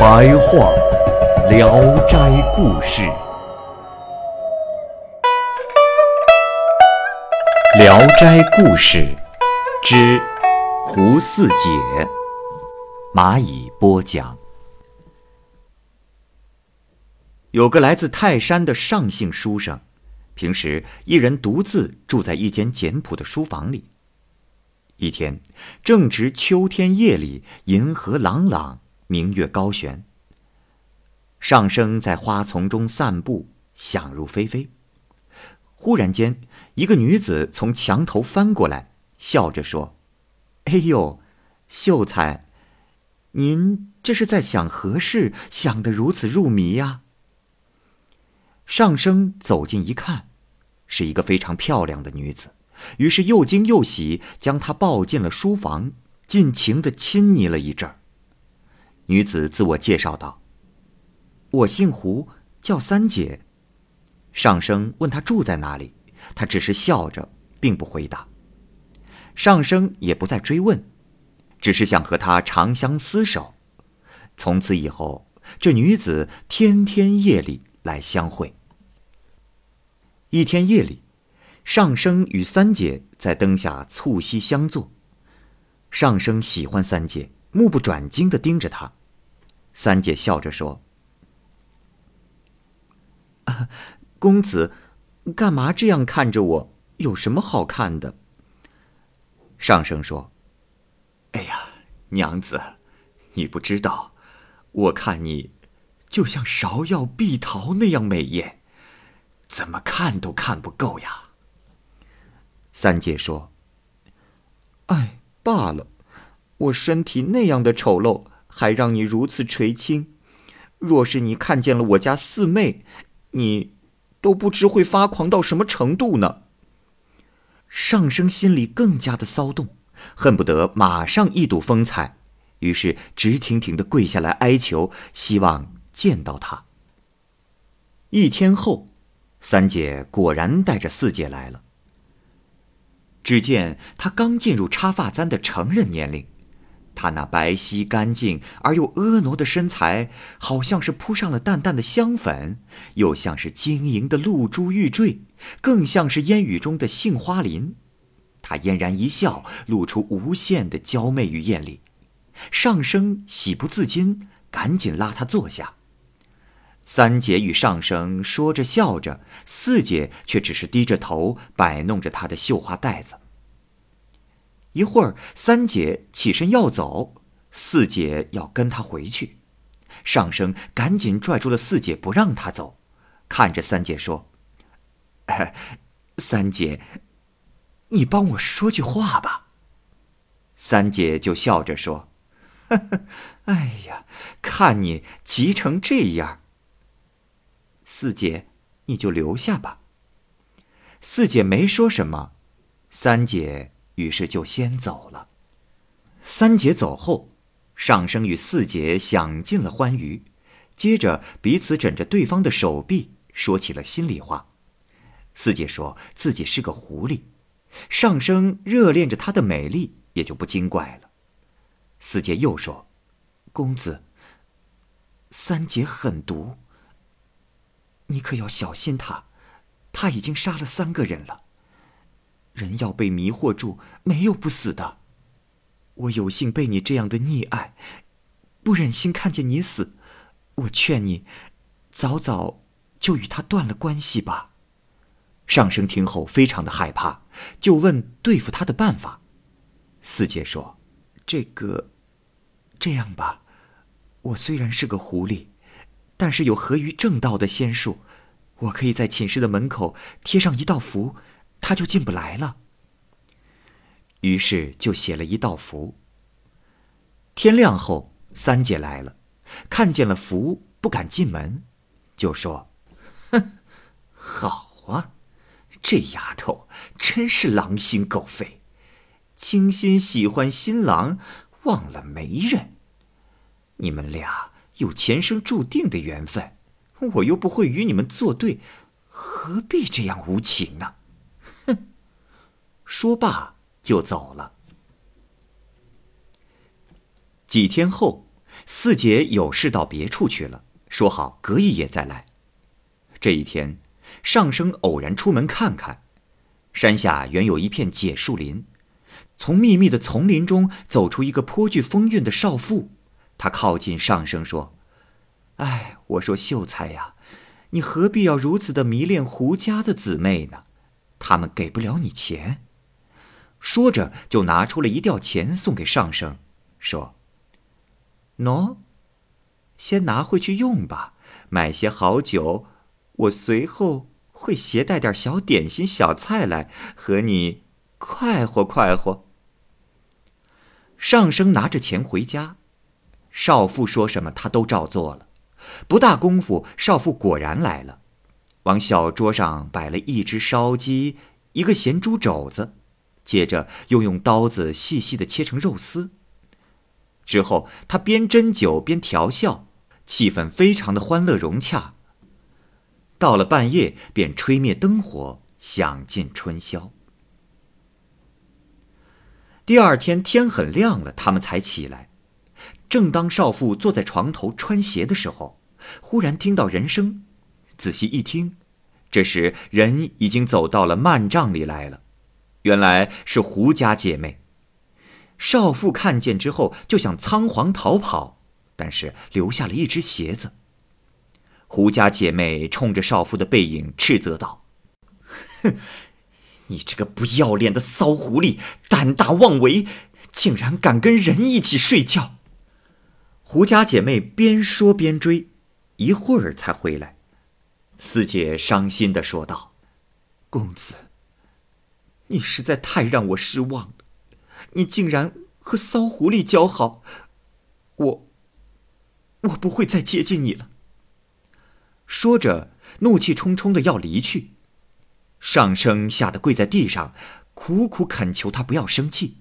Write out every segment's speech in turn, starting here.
白话《聊斋故事》，《聊斋故事》之胡四姐，蚂蚁播讲。有个来自泰山的上姓书生，平时一人独自住在一间简朴的书房里。一天，正值秋天夜里，银河朗朗，明月高悬。上生在花丛中散步，想入非非。忽然间，一个女子从墙头翻过来，笑着说：“哎呦，秀才，您这是在想何事？想得如此入迷呀？”上生走近一看，是一个非常漂亮的女子，于是又惊又喜，将她抱进了书房，尽情的亲昵了一阵儿。女子自我介绍道：“我姓胡，叫三姐。”上生问她住在哪里，她只是笑着，并不回答。上生也不再追问，只是想和她长相厮守。从此以后，这女子天天夜里来相会。一天夜里，上生与三姐在灯下促膝相坐。上生喜欢三姐，目不转睛的盯着她。三姐笑着说：“公子，干嘛这样看着我？有什么好看的？”上生说：“哎呀，娘子，你不知道，我看你，就像芍药碧桃那样美艳。”怎么看都看不够呀！三姐说：“哎，罢了，我身体那样的丑陋，还让你如此垂青。若是你看见了我家四妹，你都不知会发狂到什么程度呢。”上生心里更加的骚动，恨不得马上一睹风采，于是直挺挺的跪下来哀求，希望见到她。一天后。三姐果然带着四姐来了。只见她刚进入插发簪的成人年龄，她那白皙干净而又婀娜的身材，好像是铺上了淡淡的香粉，又像是晶莹的露珠玉坠，更像是烟雨中的杏花林。她嫣然一笑，露出无限的娇媚与艳丽。上生喜不自禁，赶紧拉她坐下。三姐与上生说着笑着，四姐却只是低着头摆弄着她的绣花袋子。一会儿，三姐起身要走，四姐要跟她回去，上生赶紧拽住了四姐，不让她走，看着三姐说：“三姐，你帮我说句话吧。”三姐就笑着说：“呵呵哎呀，看你急成这样。”四姐，你就留下吧。四姐没说什么，三姐于是就先走了。三姐走后，上生与四姐享尽了欢愉，接着彼此枕着对方的手臂，说起了心里话。四姐说自己是个狐狸，上生热恋着她的美丽，也就不惊怪了。四姐又说：“公子，三姐狠毒。”你可要小心她，她已经杀了三个人了。人要被迷惑住，没有不死的。我有幸被你这样的溺爱，不忍心看见你死。我劝你，早早就与他断了关系吧。上生听后非常的害怕，就问对付他的办法。四姐说：“这个，这样吧，我虽然是个狐狸。”但是有合于正道的仙术，我可以在寝室的门口贴上一道符，他就进不来了。于是就写了一道符。天亮后，三姐来了，看见了符，不敢进门，就说：“哼，好啊，这丫头真是狼心狗肺，倾心喜欢新郎，忘了媒人。你们俩有前生注定的缘分，我又不会与你们作对，何必这样无情呢？”说罢就走了。几天后，四姐有事到别处去了，说好隔一夜再来。这一天，上生偶然出门看看，山下原有一片解树林，从密密的丛林中走出一个颇具风韵的少妇。她靠近上生说：“哎，我说秀才呀，你何必要如此的迷恋胡家的姊妹呢？他们给不了你钱。”说着就拿出了一吊钱送给上生，说。喏，先拿回去用吧，买些好酒，我随后会携带点小点心、小菜来和你快活快活。上生拿着钱回家，少妇说什么他都照做了。不大功夫，少妇果然来了，往小桌上摆了一只烧鸡，一个咸猪肘子，接着又用刀子细细的切成肉丝。之后，他边斟酒边调笑，气氛非常的欢乐融洽。到了半夜，便吹灭灯火，享尽春宵。第二天天很亮了，他们才起来。正当少妇坐在床头穿鞋的时候，忽然听到人声，仔细一听，这时人已经走到了幔帐里来了，原来是胡家姐妹。少妇看见之后，就想仓皇逃跑，但是留下了一只鞋子。胡家姐妹冲着少妇的背影斥责道：“哼，你这个不要脸的骚狐狸，胆大妄为，竟然敢跟人一起睡觉！”胡家姐妹边说边追，一会儿才回来。四姐伤心的说道：“公子，你实在太让我失望了。”你竟然和骚狐狸交好，我，我不会再接近你了。说着，怒气冲冲的要离去。上生吓得跪在地上，苦苦恳求他不要生气。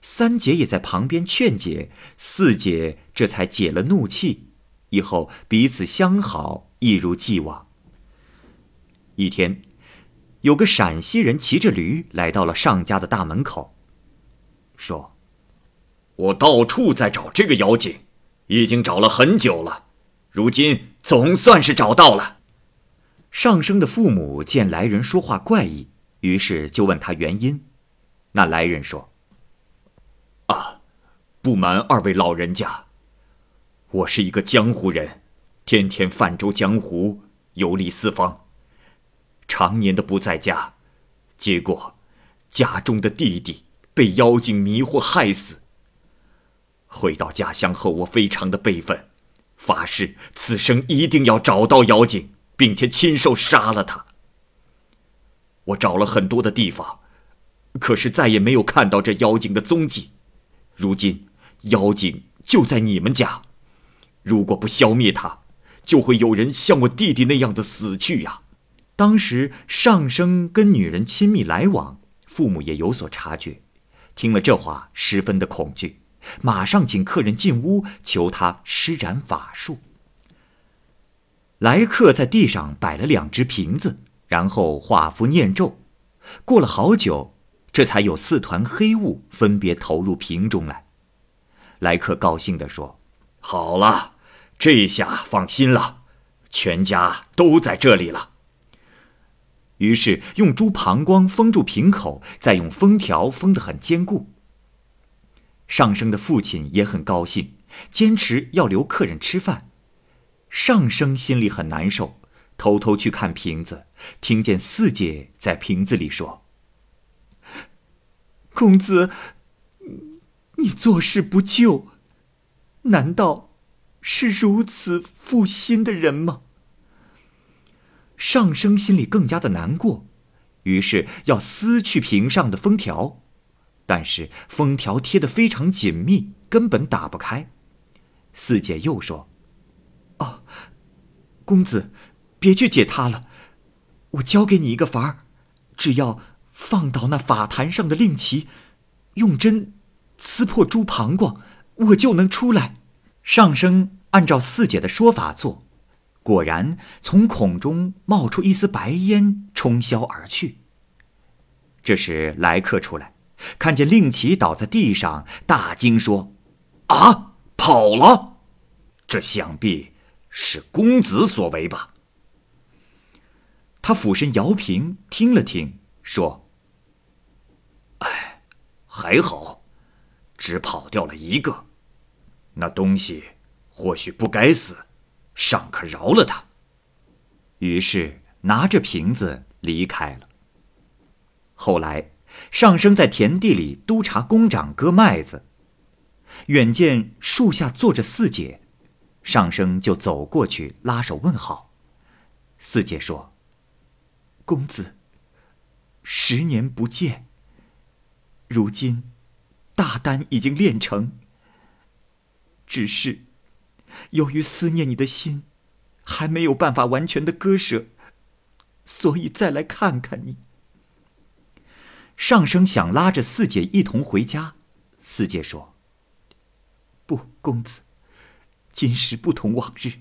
三姐也在旁边劝解，四姐这才解了怒气，以后彼此相好，一如既往。一天，有个陕西人骑着驴来到了尚家的大门口。说：“我到处在找这个妖精，已经找了很久了，如今总算是找到了。”上生的父母见来人说话怪异，于是就问他原因。那来人说：“啊，不瞒二位老人家，我是一个江湖人，天天泛舟江湖，游历四方，常年的不在家，结果家中的弟弟。”被妖精迷惑害死。回到家乡后，我非常的悲愤，发誓此生一定要找到妖精，并且亲手杀了他。我找了很多的地方，可是再也没有看到这妖精的踪迹。如今妖精就在你们家，如果不消灭他，就会有人像我弟弟那样的死去呀。当时上生跟女人亲密来往，父母也有所察觉。听了这话，十分的恐惧，马上请客人进屋，求他施展法术。来客在地上摆了两只瓶子，然后画符念咒，过了好久，这才有四团黑雾分别投入瓶中来。来客高兴地说：“好了，这下放心了，全家都在这里了。”于是用猪膀胱封住瓶口，再用封条封得很坚固。上生的父亲也很高兴，坚持要留客人吃饭。上生心里很难受，偷偷去看瓶子，听见四姐在瓶子里说：“公子，你做事不救，难道是如此负心的人吗？”上生心里更加的难过，于是要撕去瓶上的封条，但是封条贴得非常紧密，根本打不开。四姐又说：“哦，公子，别去解它了，我教给你一个法儿，只要放倒那法坛上的令旗，用针刺破猪膀胱，我就能出来。”上生按照四姐的说法做。果然，从孔中冒出一丝白烟，冲霄而去。这时来客出来，看见令旗倒在地上，大惊说：“啊，跑了！这想必是公子所为吧？”他俯身摇瓶，听了听，说：“哎，还好，只跑掉了一个。那东西或许不该死。”尚可饶了他。于是拿着瓶子离开了。后来，上生在田地里督察工长割麦子，远见树下坐着四姐，上生就走过去拉手问好。四姐说：“公子，十年不见。如今，大丹已经炼成，只是……”由于思念你的心，还没有办法完全的割舍，所以再来看看你。上生想拉着四姐一同回家，四姐说：“不，公子，今时不同往日，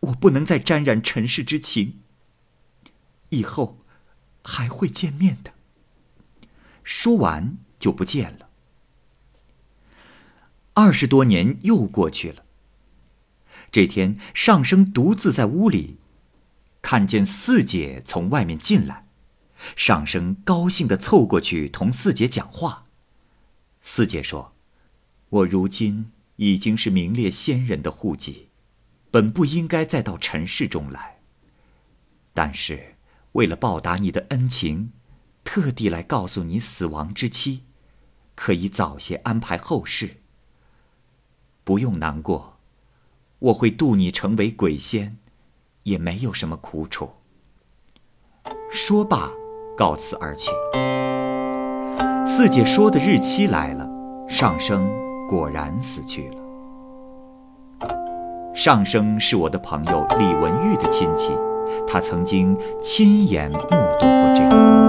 我不能再沾染尘世之情。以后还会见面的。”说完就不见了。二十多年又过去了。这天，上生独自在屋里，看见四姐从外面进来，上生高兴的凑过去同四姐讲话。四姐说：“我如今已经是名列仙人的户籍，本不应该再到尘世中来。但是为了报答你的恩情，特地来告诉你死亡之期，可以早些安排后事。不用难过。”我会渡你成为鬼仙，也没有什么苦楚。说罢，告辞而去。四姐说的日期来了，上生果然死去了。上生是我的朋友李文玉的亲戚，他曾经亲眼目睹过这个。